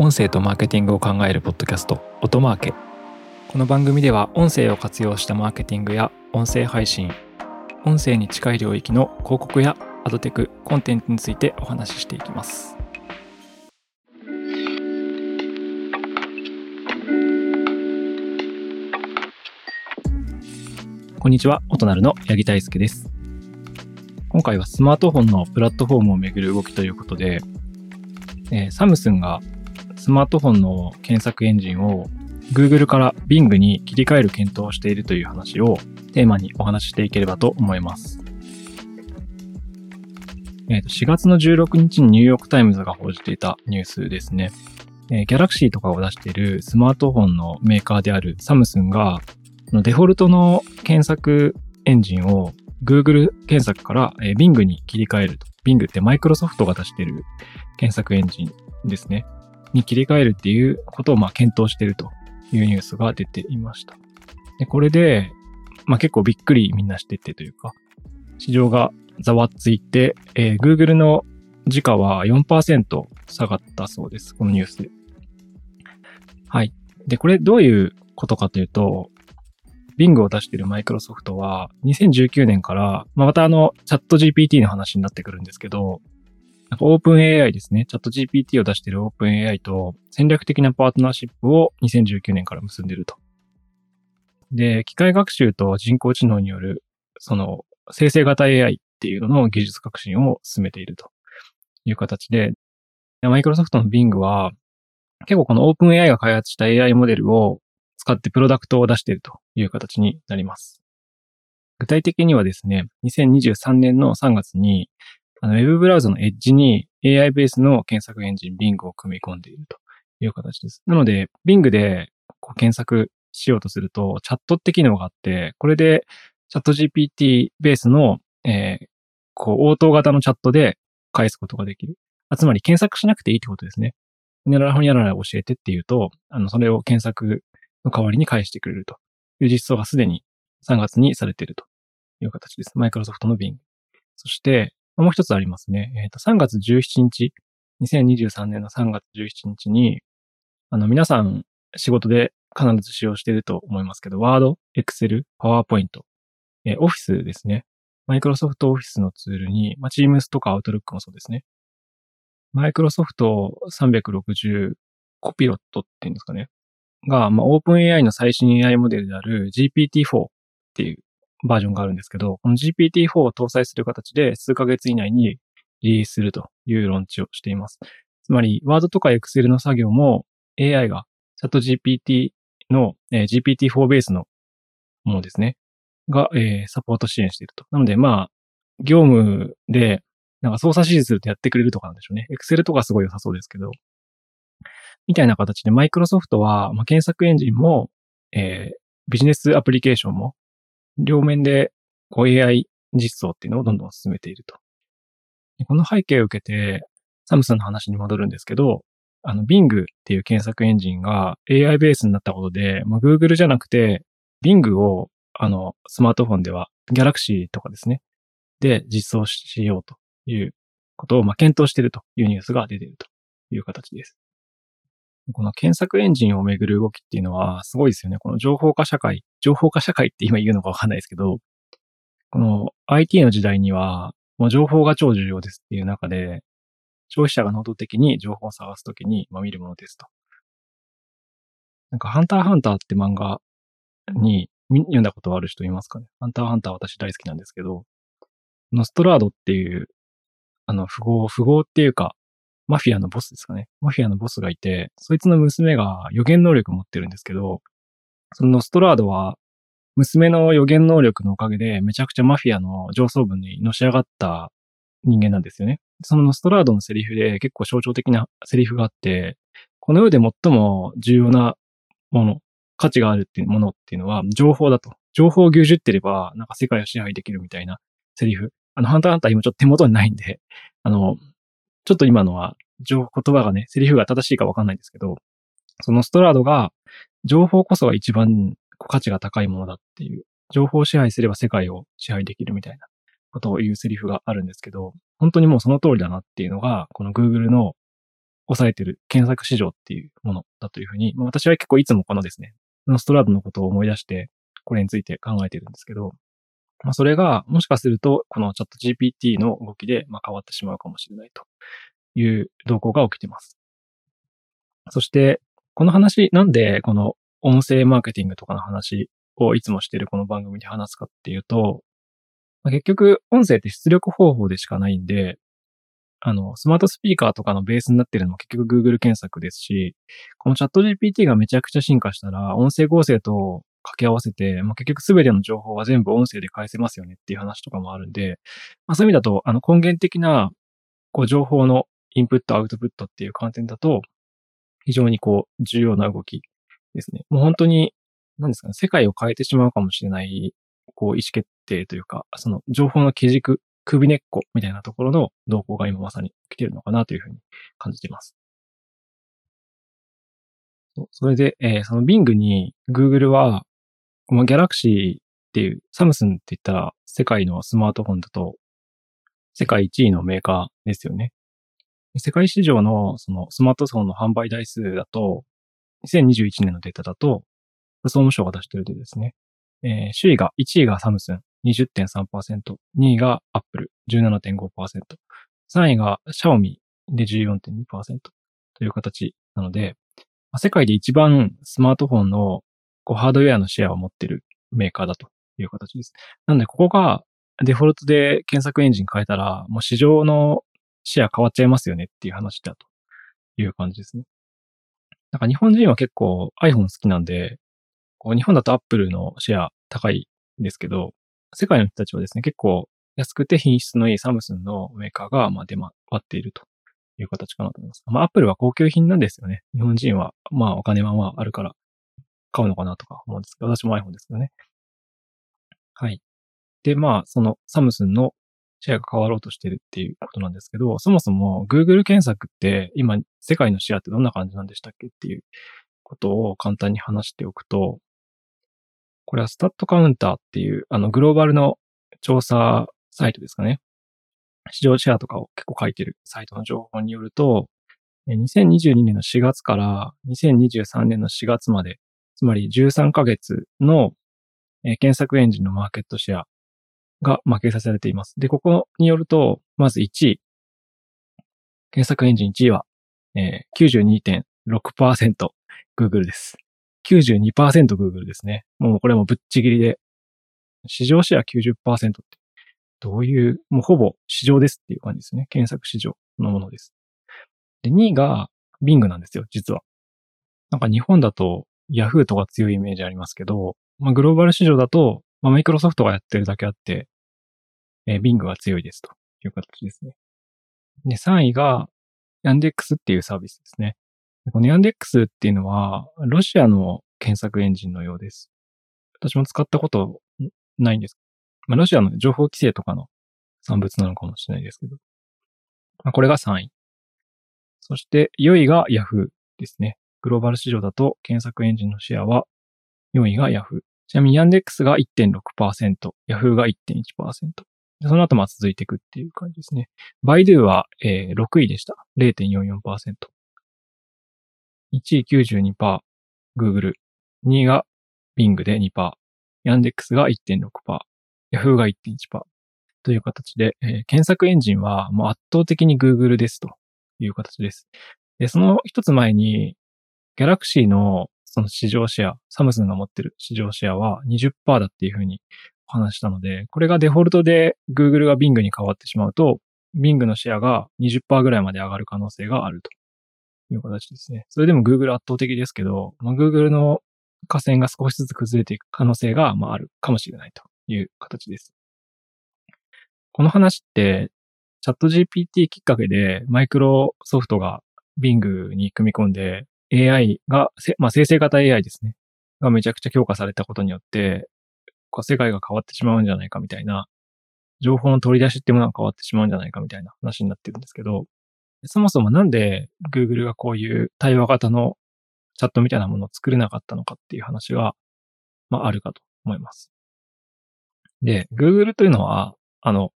音声とマーケティングを考えるポッドキャスト音マーケ。この番組では音声を活用したマーケティングや音声配信音声に近い領域の広告やアドテクコンテンツについてお話ししていきます。こんにちは音なるの八木大輔です。今回はスマートフォンのプラットフォームをめぐる動きということで、えー、サムスンがスマートフォンの検索エンジンを Google から Bing に切り替える検討をしているという話をテーマにお話ししていければと思います。えー、と4月の16日にニューヨークタイムズが報じていたニュースですね。えー、Galaxy とかを出しているスマートフォンのメーカーであるサムスンがデフォルトの検索エンジンを Google 検索から Bing に切り替えると。Bing ってマイクロソフトが出している検索エンジンですね。に切り替えるっていうことをまあ検討しているというニュースが出ていました。で、これで、まあ結構びっくりみんなしててというか、市場がざわついて、えー、Google の時価は4%下がったそうです。このニュースで。はい。で、これどういうことかというと、Bing を出しているマイクロソフトは、2019年から、まあ、またあの、チャット GPT の話になってくるんですけど、なんかオープン AI ですね。チャット GPT を出しているオープン AI と戦略的なパートナーシップを2019年から結んでいると。で、機械学習と人工知能による、その、生成型 AI っていうのの技術革新を進めているという形で、マイクロソフトの Bing は、結構このオープン AI が開発した AI モデルを使ってプロダクトを出しているという形になります。具体的にはですね、2023年の3月に、あの、ウェブブラウザのエッジに AI ベースの検索エンジン Bing を組み込んでいるという形です。なので、Bing でこう検索しようとすると、チャットって機能があって、これでチャット GPT ベースの、えー、こう、応答型のチャットで返すことができる。あつまり検索しなくていいってことですね。ほにゃららほにゃらら教えてっていうと、あの、それを検索の代わりに返してくれるという実装がすでに3月にされているという形です。マイクロソフトの Bing。そして、もう一つありますね。えっ、ー、と、3月17日、2023年の3月17日に、あの、皆さん仕事で必ず使用していると思いますけど、Word、Excel、PowerPoint、えー、Office ですね。マイクロソフトオフィスのツールに、まあ、Teams とか Outlook もそうですね。マイクロソフト360コピロットっていうんですかね。が、まあ、OpenAI の最新 AI モデルである GPT-4 っていうバージョンがあるんですけど、この GPT-4 を搭載する形で数ヶ月以内にリリースするというローンチをしています。つまり、Word とか Excel の作業も AI がチャット GPT の、えー、GPT-4 ベースのものですね。が、えー、サポート支援していると。なので、まあ、業務で、なんか操作指示するとやってくれるとかなんでしょうね。Excel とかすごい良さそうですけど。みたいな形で、マイクロソフトは、まあ、検索エンジンも、えー、ビジネスアプリケーションも両面でこう AI 実装っていうのをどんどん進めていると。この背景を受けて、サムスンの話に戻るんですけど、あの、Bing っていう検索エンジンが AI ベースになったことで、まあ、Google じゃなくて、Bing を、あの、スマートフォンでは、Galaxy とかですね、で実装しようということを、まあ、検討しているというニュースが出ているという形です。この検索エンジンをめぐる動きっていうのはすごいですよね。この情報化社会、情報化社会って今言うのかわかんないですけど、この IT の時代には、もう情報が超重要ですっていう中で、消費者が能動的に情報を探すときに、ま、見るものですと。なんか、ハンターハンターって漫画に読んだことある人いますかね？ハンターハンター私大好きなんですけど、ノストラードっていう、あの、符号、符号っていうか、マフィアのボスですかね。マフィアのボスがいて、そいつの娘が予言能力を持ってるんですけど、そのノストラードは、娘の予言能力のおかげで、めちゃくちゃマフィアの上層部にのし上がった人間なんですよね。そのノストラードのセリフで結構象徴的なセリフがあって、この世で最も重要なもの、価値があるっていうものっていうのは情報だと。情報を牛耳ってれば、なんか世界を支配できるみたいなセリフ。あの、ハンターハンター今ちょっと手元にないんで、あの、ちょっと今のは、情報、言葉がね、セリフが正しいかわかんないんですけど、そのストラードが、情報こそが一番価値が高いものだっていう、情報を支配すれば世界を支配できるみたいなことを言うセリフがあるんですけど、本当にもうその通りだなっていうのが、この Google の抑えてる検索市場っていうものだというふうに、ま、私は結構いつもこのですね、ノストラードのことを思い出して、これについて考えてるんですけど、まあ、それがもしかすると、このチャット GPT の動きで、まあ、変わってしまうかもしれないという動向が起きています。そして、この話、なんでこの音声マーケティングとかの話をいつもしてるこの番組で話すかっていうと、まあ、結局、音声って出力方法でしかないんで、あの、スマートスピーカーとかのベースになってるのも結局 Google 検索ですし、このチャット GPT がめちゃくちゃ進化したら、音声合成と掛け合わせて、まあ、結局すべての情報は全部音声で返せますよねっていう話とかもあるんで、まあ、そういう意味だと、あの根源的な、こう情報のインプット、アウトプットっていう観点だと、非常にこう重要な動きですね。もう本当に、何ですかね、世界を変えてしまうかもしれない、こう意思決定というか、その情報の基軸、首根っこみたいなところの動向が今まさに来てるのかなというふうに感じています。それで、えー、その Bing に Google は、この Galaxy っていう、サムスンって言ったら世界のスマートフォンだと世界1位のメーカーですよね。世界市場のそのスマートフォンの販売台数だと、2021年のデータだと、総務省が出してるでですね、えー、首位が、1位がサムスン20.3%、2位がアップル17.5%、3位がシャオミで14.2%という形なので、世界で一番スマートフォンのこうハードウェアのシェアを持ってるメーカーだという形です。なので、ここがデフォルトで検索エンジン変えたら、もう市場のシェア変わっちゃいますよねっていう話だという感じですね。なんか日本人は結構 iPhone 好きなんで、こう日本だと Apple のシェア高いんですけど、世界の人たちはですね、結構安くて品質のいいサムスンのメーカーがまあ出回っているという形かなと思います。まあ Apple は高級品なんですよね。日本人はまあお金はまああるから買うのかなとか思うんですけど、私も iPhone ですけどね。はい。で、まあそのサムスンのシェアが変わろうとしてるっていうことなんですけど、そもそも Google 検索って今世界のシェアってどんな感じなんでしたっけっていうことを簡単に話しておくと、これはスタットカウンターっていうあのグローバルの調査サイトですかね。市場シェアとかを結構書いてるサイトの情報によると、2022年の4月から2023年の4月まで、つまり13ヶ月の検索エンジンのマーケットシェアが、まあ、掲載されています。で、ここによると、まず1位。検索エンジン1位は、えー、92.6%。Google です。92% Google ですね。もうこれもぶっちぎりで、市場シェア90%って、どういう、もうほぼ市場ですっていう感じですね。検索市場のものです。で、2位が Bing なんですよ、実は。なんか日本だと Yahoo とか強いイメージありますけど、まあ、グローバル市場だとまあ、マイクロソフトがやってるだけあって、えー、Bing が強いですという形ですね。で、3位が、ヤンデックスっていうサービスですね。このヤンデックスっていうのは、ロシアの検索エンジンのようです。私も使ったことないんです。まあ、ロシアの情報規制とかの産物なのかもしれないですけど。まあ、これが3位。そして4位が Yahoo ですね。グローバル市場だと検索エンジンのシェアは4位が Yahoo。ちなみにヤンデックスが1.6%、ヤフーが1.1%。その後ま続いていくっていう感じですね。バイドゥは、えー、6位でした。0.44%。1位92%、Google。2位が Bing で2%。ヤンデックスが1.6%。ヤフーが1.1%。という形で、えー、検索エンジンはもう圧倒的に Google ですという形です。で、その一つ前に、Galaxy のその市場シェア、サムスンが持ってる市場シェアは20%だっていうふうに話したので、これがデフォルトで Google が Bing に変わってしまうと、Bing のシェアが20%ぐらいまで上がる可能性があるという形ですね。それでも Google 圧倒的ですけど、まあ、Google の河川が少しずつ崩れていく可能性が、まあ、あるかもしれないという形です。この話って、チャット GPT きっかけでマイクロソフトが Bing に組み込んで、AI が、まあ、生成型 AI ですね。がめちゃくちゃ強化されたことによって、世界が変わってしまうんじゃないかみたいな、情報の取り出しってものが変わってしまうんじゃないかみたいな話になってるんですけど、そもそもなんで Google がこういう対話型のチャットみたいなものを作れなかったのかっていう話が、まあ、あるかと思います。で、Google というのは、あの、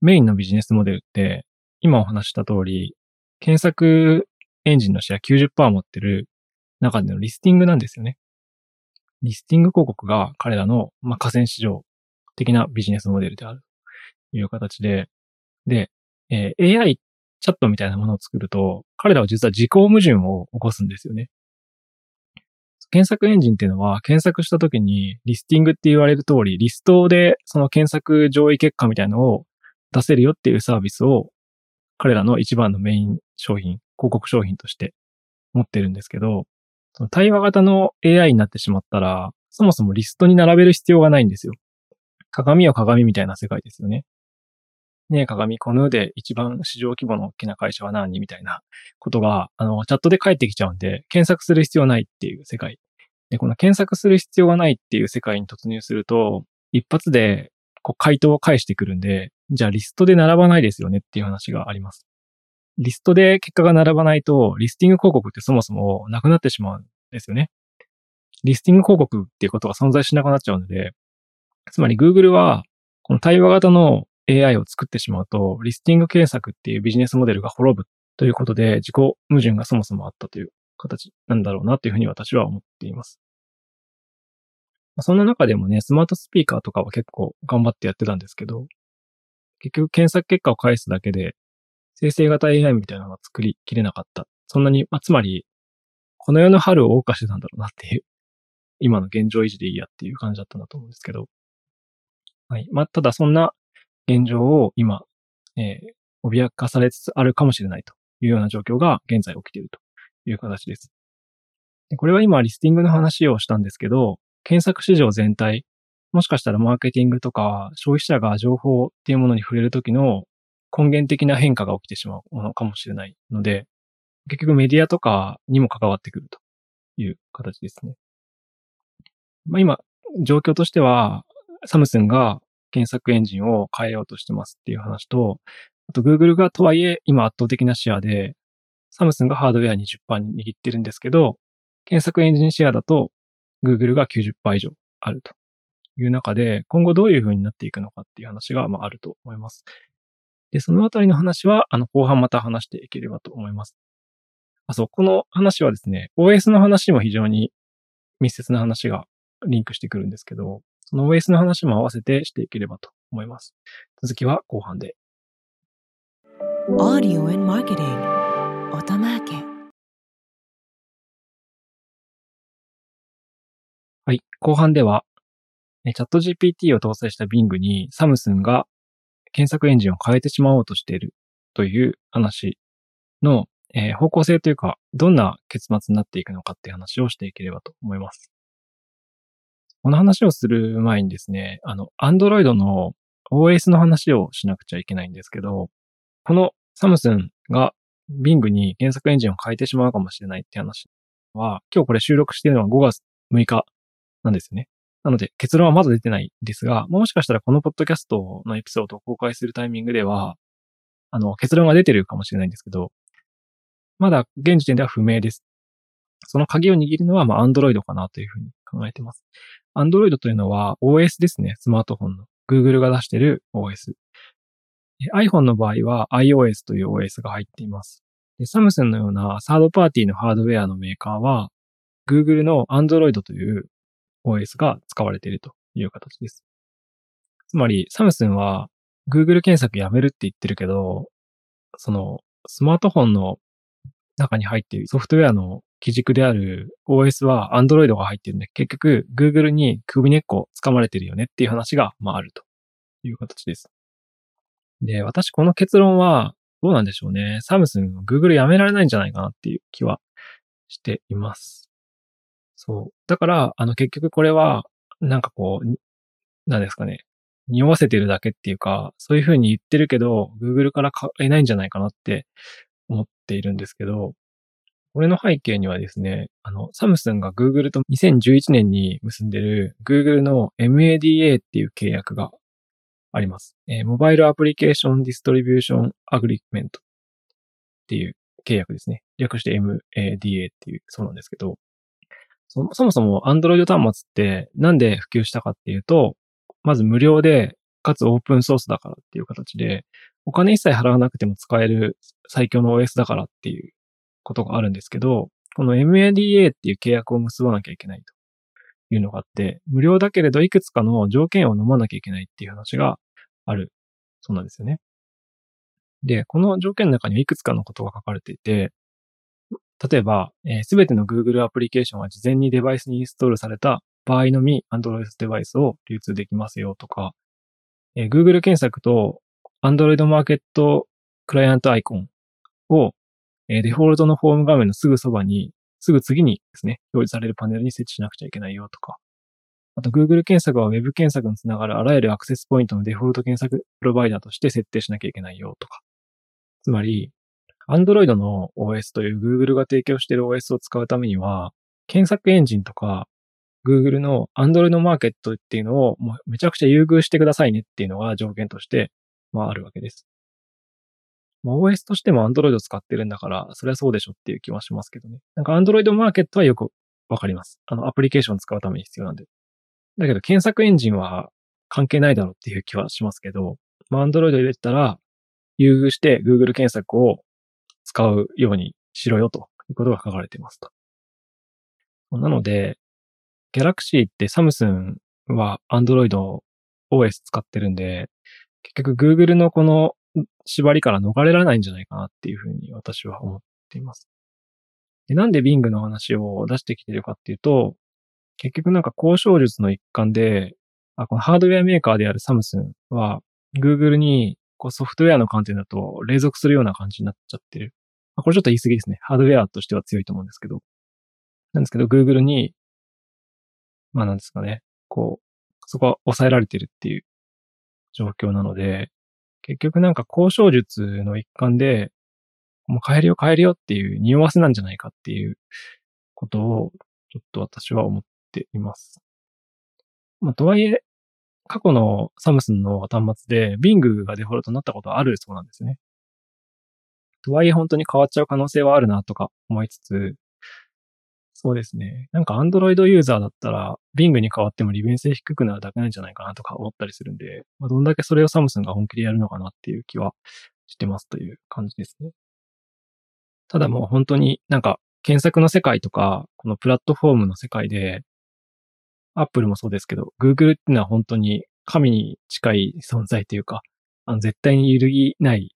メインのビジネスモデルって、今お話した通り、検索エンジンのシェア90%持ってる中でのリスティングなんですよね。リスティング広告が彼らの、まあ、河川市場的なビジネスモデルであるという形で、で、えー、AI チャットみたいなものを作ると、彼らは実は自己矛盾を起こすんですよね。検索エンジンっていうのは、検索した時にリスティングって言われる通り、リストでその検索上位結果みたいなのを出せるよっていうサービスを、彼らの一番のメイン商品、広告商品として持ってるんですけど、その対話型の AI になってしまったら、そもそもリストに並べる必要がないんですよ。鏡は鏡みたいな世界ですよね。ねえ、鏡、この世で一番市場規模の大きな会社は何みたいなことが、あの、チャットで返ってきちゃうんで、検索する必要ないっていう世界。で、この検索する必要がないっていう世界に突入すると、一発で、こう、回答を返してくるんで、じゃあリストで並ばないですよねっていう話があります。リストで結果が並ばないと、リスティング広告ってそもそもなくなってしまうんですよね。リスティング広告っていうことが存在しなくなっちゃうので、つまり Google は、この対話型の AI を作ってしまうと、リスティング検索っていうビジネスモデルが滅ぶということで、自己矛盾がそもそもあったという形なんだろうなというふうに私は思っています。そんな中でもね、スマートスピーカーとかは結構頑張ってやってたんですけど、結局検索結果を返すだけで、生成型 AI みたいなのが作りきれなかった。そんなに、まあ、つまり、この世の春を謳歌してたんだろうなっていう、今の現状維持でいいやっていう感じだったんだと思うんですけど、はい。まあ、ただそんな現状を今、えー、脅かされつつあるかもしれないというような状況が現在起きているという形です。でこれは今リスティングの話をしたんですけど、検索市場全体、もしかしたらマーケティングとか消費者が情報っていうものに触れるときの根源的な変化が起きてしまうものかもしれないので、結局メディアとかにも関わってくるという形ですね。まあ、今、状況としては、サムスンが検索エンジンを変えようとしてますっていう話と、あと Google がとはいえ今圧倒的なシェアで、サムスンがハードウェア20%に握ってるんですけど、検索エンジンシェアだと Google が90%以上あるという中で、今後どういう風になっていくのかっていう話がまあると思います。で、そのあたりの話は、あの、後半また話していければと思います。あ、そう、この話はですね、OS の話も非常に密接な話がリンクしてくるんですけど、その OS の話も合わせてしていければと思います。続きは後半で。Audio and Marketing はい。後半では、チャット GPT を搭載した Bing にサムスンが検索エンジンを変えてしまおうとしているという話の、えー、方向性というか、どんな結末になっていくのかっていう話をしていければと思います。この話をする前にですね、あの、Android の OS の話をしなくちゃいけないんですけど、このサムスンが Bing に検索エンジンを変えてしまうかもしれないって話は、今日これ収録しているのは5月6日なんですよね。なので結論はまだ出てないんですが、もしかしたらこのポッドキャストのエピソードを公開するタイミングでは、あの、結論が出てるかもしれないんですけど、まだ現時点では不明です。その鍵を握るのは、まあ、Android かなというふうに考えています。Android というのは OS ですね。スマートフォンの。Google が出している OS。iPhone の場合は iOS という OS が入っています。サムスンのようなサードパーティーのハードウェアのメーカーは Google の Android という OS が使われているという形です。つまり、サムスンは Google 検索やめるって言ってるけど、そのスマートフォンの中に入っているソフトウェアの基軸である OS は Android が入ってるんで、結局 Google に首根っこ掴まれてるよねっていう話が、まあ、あるという形です。で、私この結論はどうなんでしょうね。サムスン Google やめられないんじゃないかなっていう気はしています。そう。だから、あの結局これは、なんかこう、なんですかね。匂わせてるだけっていうか、そういうふうに言ってるけど、Google から買えないんじゃないかなって思っているんですけど、これの背景にはですね、あの、サムスンが Google と2011年に結んでる Google の MADA っていう契約があります。えー、 Mobile Application Distribution Agreement っていう契約ですね。略して MADA っていうそうなんですけど、そもそも Android 端末ってなんで普及したかっていうと、まず無料で、かつオープンソースだからっていう形で、お金一切払わなくても使える最強の OS だからっていうことがあるんですけど、この MADA っていう契約を結ばなきゃいけないというのがあって、無料だけれどいくつかの条件を飲まなきゃいけないっていう話があるそうなんですよね。で、この条件の中にはいくつかのことが書かれていて、例えば、す、え、べ、ての Google アプリケーションは事前にデバイスにインストールされた場合のみ Android デバイスを流通できますよとか、えー、Google 検索と Android マーケットクライアントアイコンを、えー、デフォルトのフォーム画面のすぐそばに、すぐ次にですね、表示されるパネルに設置しなくちゃいけないよとか、あと Google 検索は Web 検索につながるあらゆるアクセスポイントのデフォルト検索プロバイダーとして設定しなきゃいけないよとか。つまり、Android の OS という Google が提供している OS を使うためには、検索エンジンとか Google の Android マーケットっていうのをもうめちゃくちゃ優遇してくださいねっていうのが条件として、まああるわけです。まあ、OS としても Android を使ってるんだから、それはそうでしょっていう気はしますけどね。なんか Android マーケットはよくわかります。あの、アプリケーションを使うために必要なんで。だけど、検索エンジンは関係ないだろうっていう気はしますけど、まあ、Android 入れたら、優遇して Google 検索を使うようにしろよということが書かれていますと。なので、Galaxy ってサムスンは Android OS 使ってるんで、結局 Google のこの縛りから逃れられないんじゃないかなっていうふうに私は思っています。でなんで Bing の話を出してきてるかっていうと、結局なんか交渉術の一環で、あこのハードウェアメーカーであるサムスンは、Google にこうソフトウェアの観点だと連続するような感じになっちゃってる。まあ、これちょっと言い過ぎですね。ハードウェアとしては強いと思うんですけど。なんですけど、Google に、まあなんですかね、こう、そこは抑えられてるっていう状況なので、結局なんか交渉術の一環で、もう変えるよ変えるよっていう匂わせなんじゃないかっていうことを、ちょっと私は思っています。まあ、とはいえ、過去のサムスンの端末で Bing がデフォルトになったことはあるそうなんですね。とはいえ本当に変わっちゃう可能性はあるなとか思いつつ、そうですね。なんか Android ユーザーだったら Bing に変わっても利便性低くなるだけなんじゃないかなとか思ったりするんで、まあ、どんだけそれをサムスンが本気でやるのかなっていう気はしてますという感じですね。ただもう本当になんか検索の世界とか、このプラットフォームの世界で、Apple もそうですけど、Google っていうのは本当に神に近い存在というか、あの絶対に揺るぎない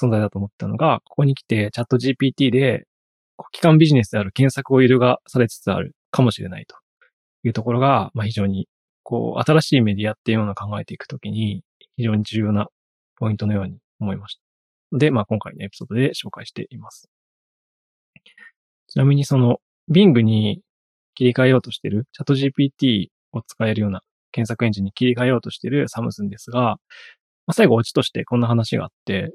存在だと思ったのが、ここに来てチャット GPT で、機関ビジネスである検索を揺るがされつつあるかもしれないというところが、まあ非常に、こう、新しいメディアっていうものを考えていくときに、非常に重要なポイントのように思いました。で、まあ今回のエピソードで紹介しています。ちなみにその Bing に切り替えようとしている、チャット GPT を使えるような検索エンジンに切り替えようとしているサムスンですが、まあ、最後オチとしてこんな話があって、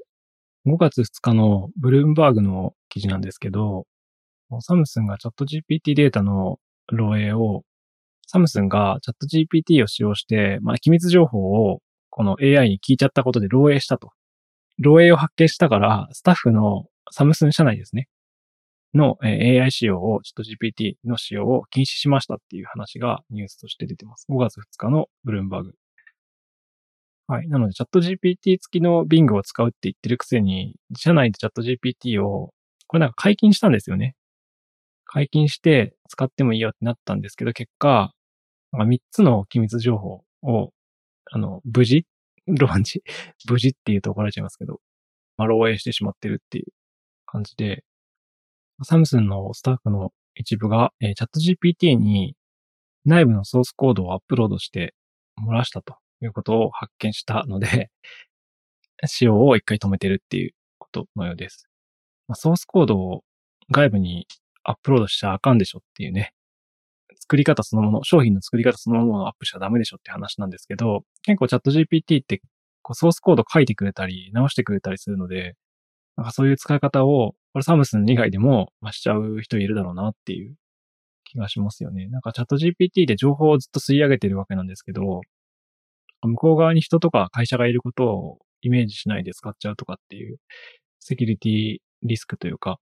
5月2日のブルームバーグの記事なんですけど、サムスンがチャット GPT データの漏洩を、サムスンがチャット GPT を使用して、まあ、機密情報をこの AI に聞いちゃったことで漏洩したと。漏洩を発見したから、スタッフのサムスン社内ですね。の AI 仕様を、ちょっと GPT の使用を禁止しましたっていう話がニュースとして出てます。5月2日のブルームバーグ。はい。なので、チャット GPT 付きの Bing を使うって言ってるくせに、社内でチャット GPT を、これなんか解禁したんですよね。解禁して使ってもいいよってなったんですけど、結果、3つの機密情報を、あの、無事ロマンチ無事って言うと怒られちゃいますけど、まあ、漏洩してしまってるっていう感じで、サムスンのスタッフの一部が、えー、チャット GPT に内部のソースコードをアップロードして漏らしたということを発見したので、使用を一回止めてるっていうことのようです。まあ、ソースコードを外部にアップロードしちゃあかんでしょっていうね、作り方そのもの、商品の作り方そのものをアップしちゃダメでしょって話なんですけど、結構チャット GPT ってこうソースコード書いてくれたり、直してくれたりするので、なんかそういう使い方をこれサムスン以外でも、まあ、しちゃう人いるだろうなっていう気がしますよね。なんかチャット GPT で情報をずっと吸い上げてるわけなんですけど、向こう側に人とか会社がいることをイメージしないで使っちゃうとかっていうセキュリティリスクというか、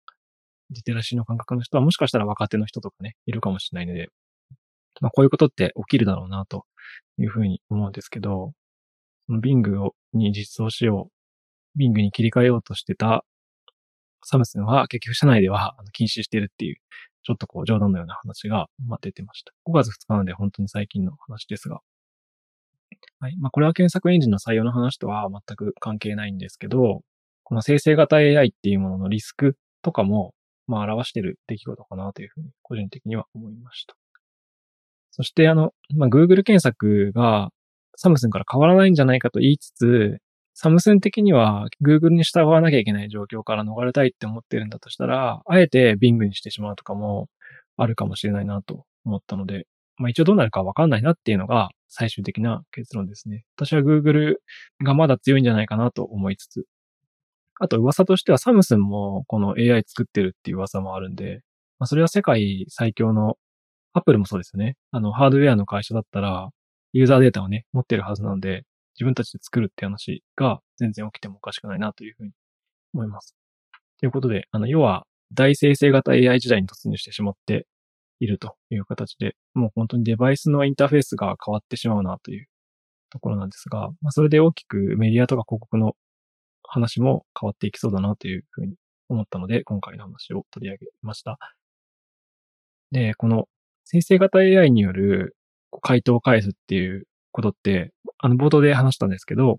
リテラシーの感覚の人はもしかしたら若手の人とかね、いるかもしれないので、まあこういうことって起きるだろうなというふうに思うんですけど、その Bing に実装しよう、Bing に切り替えようとしてたサムスンは結局社内では禁止してるっていう、ちょっとこう冗談のような話が、出てました。5月2日なので本当に最近の話ですが。はい。まあ、これは検索エンジンの採用の話とは全く関係ないんですけど、この生成型 AI っていうもののリスクとかも、まあ、表してる出来事かなというふうに、個人的には思いました。そして、あの、まあ、Google 検索がサムスンから変わらないんじゃないかと言いつつ、サムスン的には Google に従わなきゃいけない状況から逃れたいって思ってるんだとしたら、あえて Bing にしてしまうとかもあるかもしれないなと思ったので、まあ一応どうなるかわかんないなっていうのが最終的な結論ですね。私は Google がまだ強いんじゃないかなと思いつつ、あと噂としてはサムスンもこの AI 作ってるっていう噂もあるんで、まあそれは世界最強の、アップルもそうですよね。あの、ハードウェアの会社だったら、ユーザーデータをね、持ってるはずなので、自分たちで作るって話が全然起きてもおかしくないなというふうに思います。ということで、あの、要は大生成型 AI 時代に突入してしまっているという形で、もう本当にデバイスのインターフェースが変わってしまうなというところなんですが、まあ、それで大きくメディアとか広告の話も変わっていきそうだなというふうに思ったので、今回の話を取り上げました。で、この生成型 AI による回答を返すっていうことって、あの、冒頭で話したんですけど、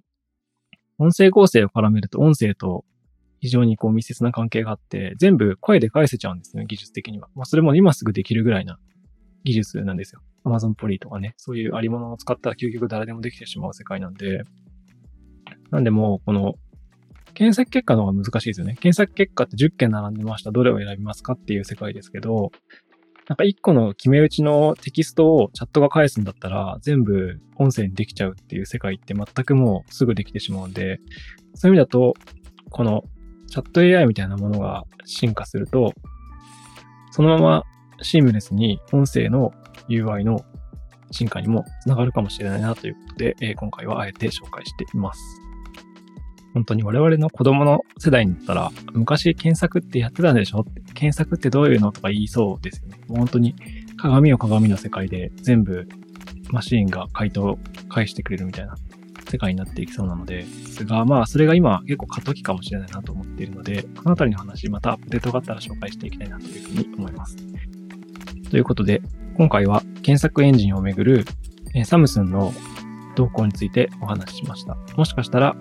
音声合成を絡めると音声と非常にこう密接な関係があって、全部声で返せちゃうんですね、技術的には。まあ、それも今すぐできるぐらいな技術なんですよ。Amazon ポリとかね、そういうありものを使ったら究極誰でもできてしまう世界なんで、なんでもうこの検索結果の方が難しいですよね。検索結果って10件並んでました。どれを選びますかっていう世界ですけど、なんか1個の決め打ちのテキストをチャットが返すんだったら、全部音声にできちゃうっていう世界って全くもうすぐできてしまうんで、そういう意味だと、このチャット AI みたいなものが進化すると、そのままシームレスに音声の UI の進化にもつながるかもしれないなということで、今回はあえて紹介しています。本当に我々の子供の世代になったら、昔検索ってやってたんでしょ？検索ってどういうのとか言いそうですよね。もう本当に鏡を鏡の世界で全部マシーンが回答を返してくれるみたいな世界になっていきそうなので、ですが、まあ、それが今結構過渡期かもしれないなと思っているので、このあたりの話、またアップデートがあったら紹介していきたいなというふうに思います。ということで、今回は検索エンジンをめぐるサムスンの動向についてお話ししました。もしかしたら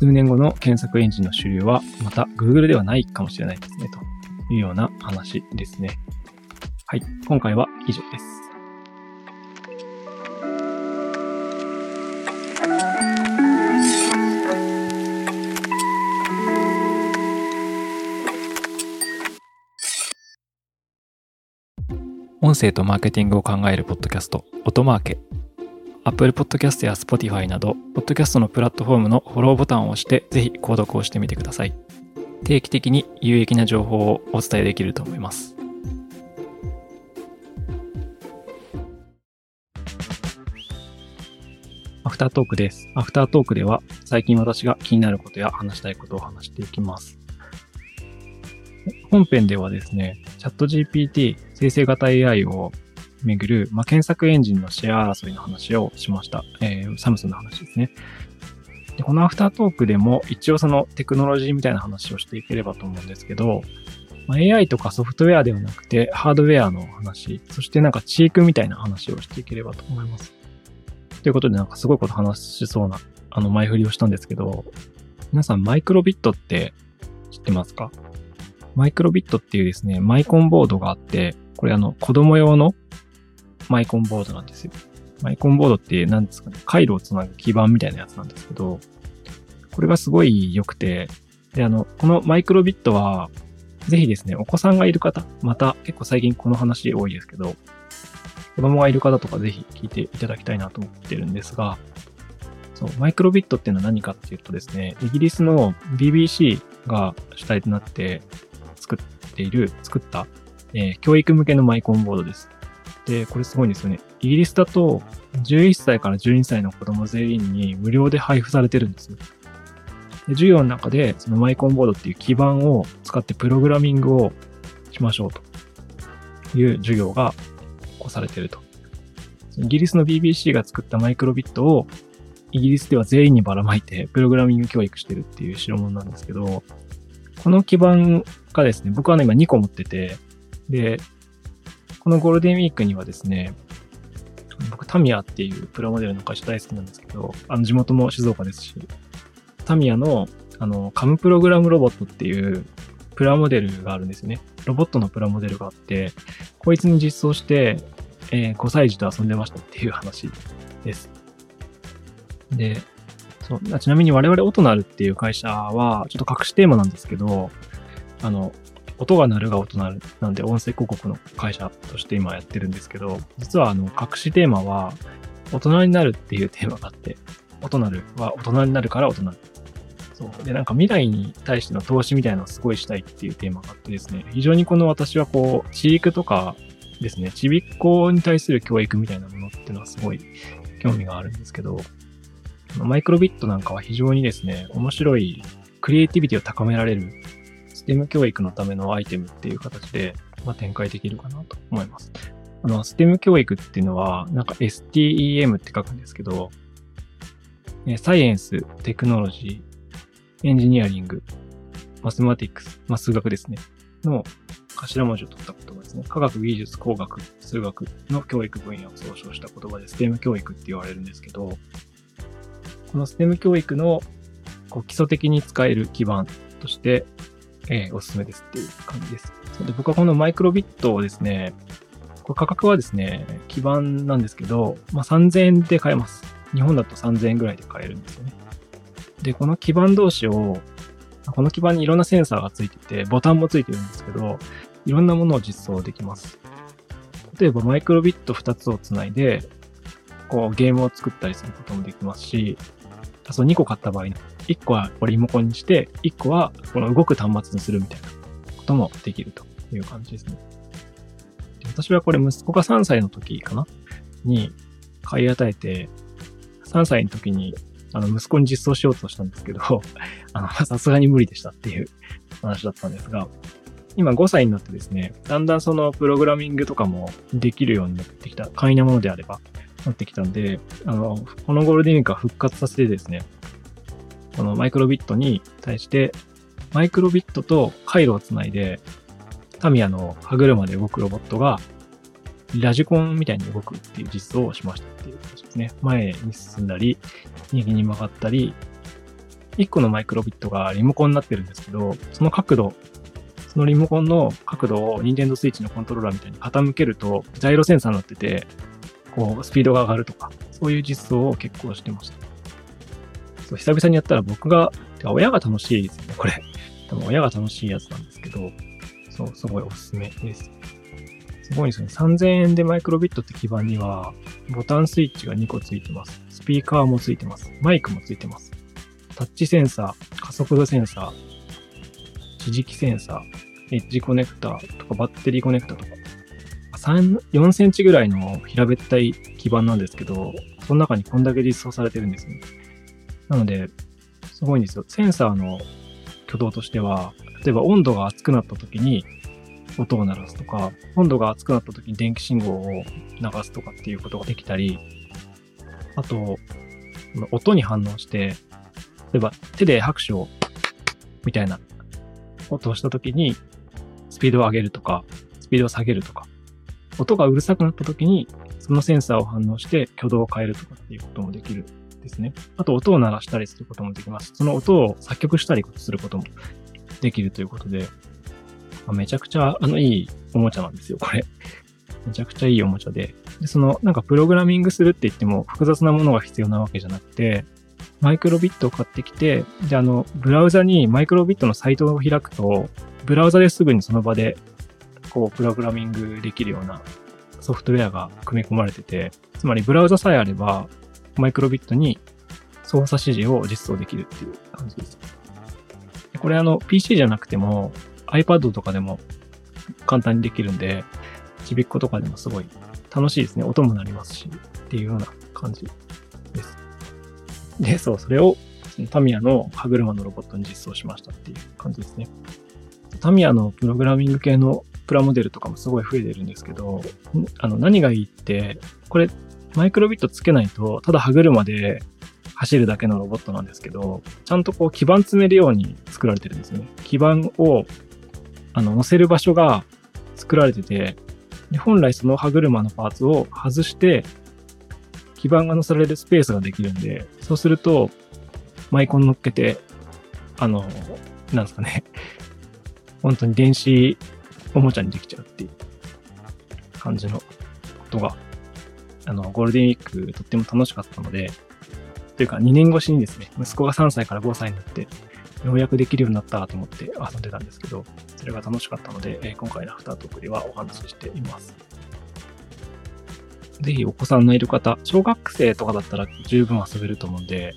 数年後の検索エンジンの主流はまた Google ではないかもしれないですね、というような話ですね。はい、今回は以上です。音声とマーケティングを考えるポッドキャスト、音マーケ。Apple Podcast や Spotify など、ポッドキャストのプラットフォームのフォローボタンを押して、ぜひ購読をしてみてください。定期的に有益な情報をお伝えできると思います。アフタートークです。アフタートークでは、最近私が気になることや話したいことを話していきます。本編ではですね、チャット GPT 生成型 AI をめぐる、まあ、検索エンジンのシェア争いの話をしました。えー、サムスンの話ですね。で、このアフタートークでも一応そのテクノロジーみたいな話をしていければと思うんですけど、まあ、AI とかソフトウェアではなくてハードウェアの話、そしてなんかチークみたいな話をしていければと思います。ということでなんかすごいこと話しそうなあの前振りをしたんですけど、皆さんマイクロビットって知ってますか？マイクロビットっていうですね、マイコンボードがあって、これあの子供用のマイコンボードなんですよ。マイコンボードって何ですかね、回路をつなぐ基板みたいなやつなんですけど、これがすごい良くて、で、あの、このマイクロビットは、ぜひですね、お子さんがいる方、また結構最近この話多いですけど、子供がいる方とかぜひ聞いていただきたいなと思ってるんですが、そう、マイクロビットっていうのは何かっていうとですね、イギリスの BBC が主体となって作っている、作った、えー、教育向けのマイコンボードです。で、これすごいんですよね。イギリスだと、11歳から12歳の子供全員に無料で配布されてるんですよ。で授業の中で、そのマイコンボードっていう基板を使ってプログラミングをしましょうという授業が起こされてると。イギリスの BBC が作ったマイクロビットをイギリスでは全員にばらまいてプログラミング教育してるっていう代物なんですけど、この基板がですね、僕はね、今2個持ってて、で、このゴールデンウィークにはですね、僕、タミヤっていうプラモデルの会社大好きなんですけど、あの、地元も静岡ですし、タミヤの、あの、カムプログラムロボットっていうプラモデルがあるんですよね。ロボットのプラモデルがあって、こいつに実装して、えー、5歳児と遊んでましたっていう話です。で、そうちなみに我々オトナルっていう会社は、ちょっと隠しテーマなんですけど、あの、音が鳴るが音鳴るなんで音声広告の会社として今やってるんですけど、実はあの、隠しテーマは、大人になるっていうテーマがあって、音鳴るは大人になるから大人そう。で、なんか未来に対しての投資みたいなのをすごいしたいっていうテーマがあってですね、非常にこの私はこう、地域とかですね、ちびっ子に対する教育みたいなものっていうのはすごい興味があるんですけど、マイクロビットなんかは非常にですね、面白いクリエイティビティを高められる STEM 教育のためのアイテムっていう形で、まあ、展開できるかなと思います。あの、STEM 教育っていうのは、なんか STEM って書くんですけど、サイエンス、テクノロジー、エンジニアリング、マスマティックス、まあ、数学ですね、の頭文字を取った言葉ですね。科学、技術、工学、数学の教育分野を総称した言葉で STEM 教育って言われるんですけど、この STEM 教育のこう基礎的に使える基盤として、えー、おすすめですっていう感じです。で僕はこのマイクロビットをですね、これ価格はですね、基盤なんですけど、まあ、3000円で買えます。日本だと3000円ぐらいで買えるんですよね。で、この基盤同士を、この基盤にいろんなセンサーがついてて、ボタンもついてるんですけど、いろんなものを実装できます。例えばマイクロビット2つをつないで、こうゲームを作ったりすることもできますし、そう2個買った場合、1個はこれリモコンにして、1個はこの動く端末にするみたいなこともできるという感じですね。私はこれ息子が3歳の時かなに買い与えて、3歳の時にあの息子に実装しようとしたんですけど、あの、さすがに無理でしたっていう話だったんですが、今5歳になってですね、だんだんそのプログラミングとかもできるようになってきた、簡易なものであれば、なってきたんで、あの、このゴールデンウィークは復活させてですね、このマイクロビットに対して、マイクロビットと回路をつないで、タミヤの歯車で動くロボットが、ラジコンみたいに動くっていう実装をしましたっていう話ですね。前に進んだり、右に曲がったり、1個のマイクロビットがリモコンになってるんですけど、その角度、そのリモコンの角度を Nintendo Switch のコントローラーみたいに傾けると、ジャイロセンサーになってて、こう、スピードが上がるとか、そういう実装を結構してました。久々にやったら僕が、てか親が楽しいですね、これ。多分親が楽しいやつなんですけど、そう、すごいおすすめです。すごいですね。3000円でマイクロビットって基板には、ボタンスイッチが2個ついてます。スピーカーもついてます。マイクもついてます。タッチセンサー、加速度センサー、地磁気センサー、エッジコネクタとかバッテリーコネクタとか、3、4センチぐらいの平べったい基板なんですけど、その中にこんだけ実装されてるんですね。なので、すごいんですよ。センサーの挙動としては、例えば温度が熱くなった時に音を鳴らすとか、温度が熱くなった時に電気信号を流すとかっていうことができたり、あと、音に反応して、例えば手で拍手を、みたいな音をした時に、スピードを上げるとか、スピードを下げるとか、音がうるさくなった時に、そのセンサーを反応して挙動を変えるとかっていうこともできるですね。あと音を鳴らしたりすることもできます。その音を作曲したりすることもできるということで、まあ、めちゃくちゃあのいいおもちゃなんですよ、これ。めちゃくちゃいいおもちゃで。で、そのなんかプログラミングするって言っても複雑なものが必要なわけじゃなくて、マイクロビットを買ってきて、で、あの、ブラウザにマイクロビットのサイトを開くと、ブラウザですぐにその場でこう、プログラミングできるようなソフトウェアが組み込まれてて、つまりブラウザさえあれば、マイクロビットに操作指示を実装できるっていう感じです。これあの、PC じゃなくても iPad とかでも簡単にできるんで、ちびっ子とかでもすごい楽しいですね。音も鳴りますし、っていうような感じです。で、そう、それをタミヤの歯車のロボットに実装しましたっていう感じですね。タミヤのプログラミング系のプラモデルとかもすごい増えてるんですけど、あの、何がいいって、これ、マイクロビットつけないと、ただ歯車で走るだけのロボットなんですけど、ちゃんとこう基板詰めるように作られてるんですね。基板を、あの、乗せる場所が作られてて、で本来その歯車のパーツを外して、基板が乗せられるスペースができるんで、そうすると、マイコン乗っけて、あの、なんですかね、本当に電子おもちゃにできちゃうっていう感じのことが、あの、ゴールデンウィークとっても楽しかったので、というか2年越しにですね、息子が3歳から5歳になって、ようやくできるようになったと思って遊んでたんですけど、それが楽しかったので、え今回のアフタートークではお話ししています。ぜひお子さんのいる方、小学生とかだったら十分遊べると思うんで、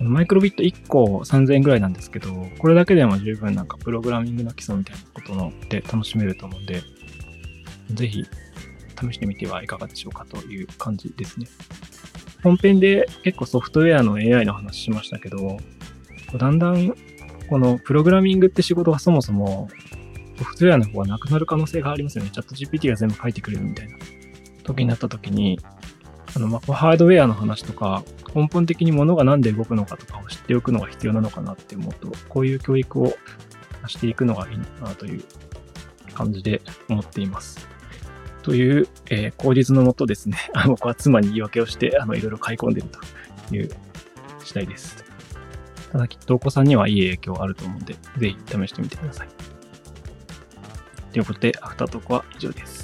マイクロビット1個3000円ぐらいなんですけど、これだけでも十分なんかプログラミングの基礎みたいなことので楽しめると思うんで、ぜひ試してみてはいかがでしょうかという感じですね。本編で結構ソフトウェアの AI の話しましたけど、だんだんこのプログラミングって仕事がそもそもソフトウェアの方がなくなる可能性がありますよね。チャット GPT が全部書いてくれるみたいな時になった時に、あの、まあ、ハードウェアの話とか、根本的に物が何で動くのかとかを知っておくのが必要なのかなって思うと、こういう教育をしていくのがいいなという感じで思っています。という、えー、口実のもとですね、僕は妻に言い訳をして、あの、いろいろ買い込んでるという次第です。ただきっとお子さんにはいい影響あると思うんで、ぜひ試してみてください。ということで、アフタートークは以上です。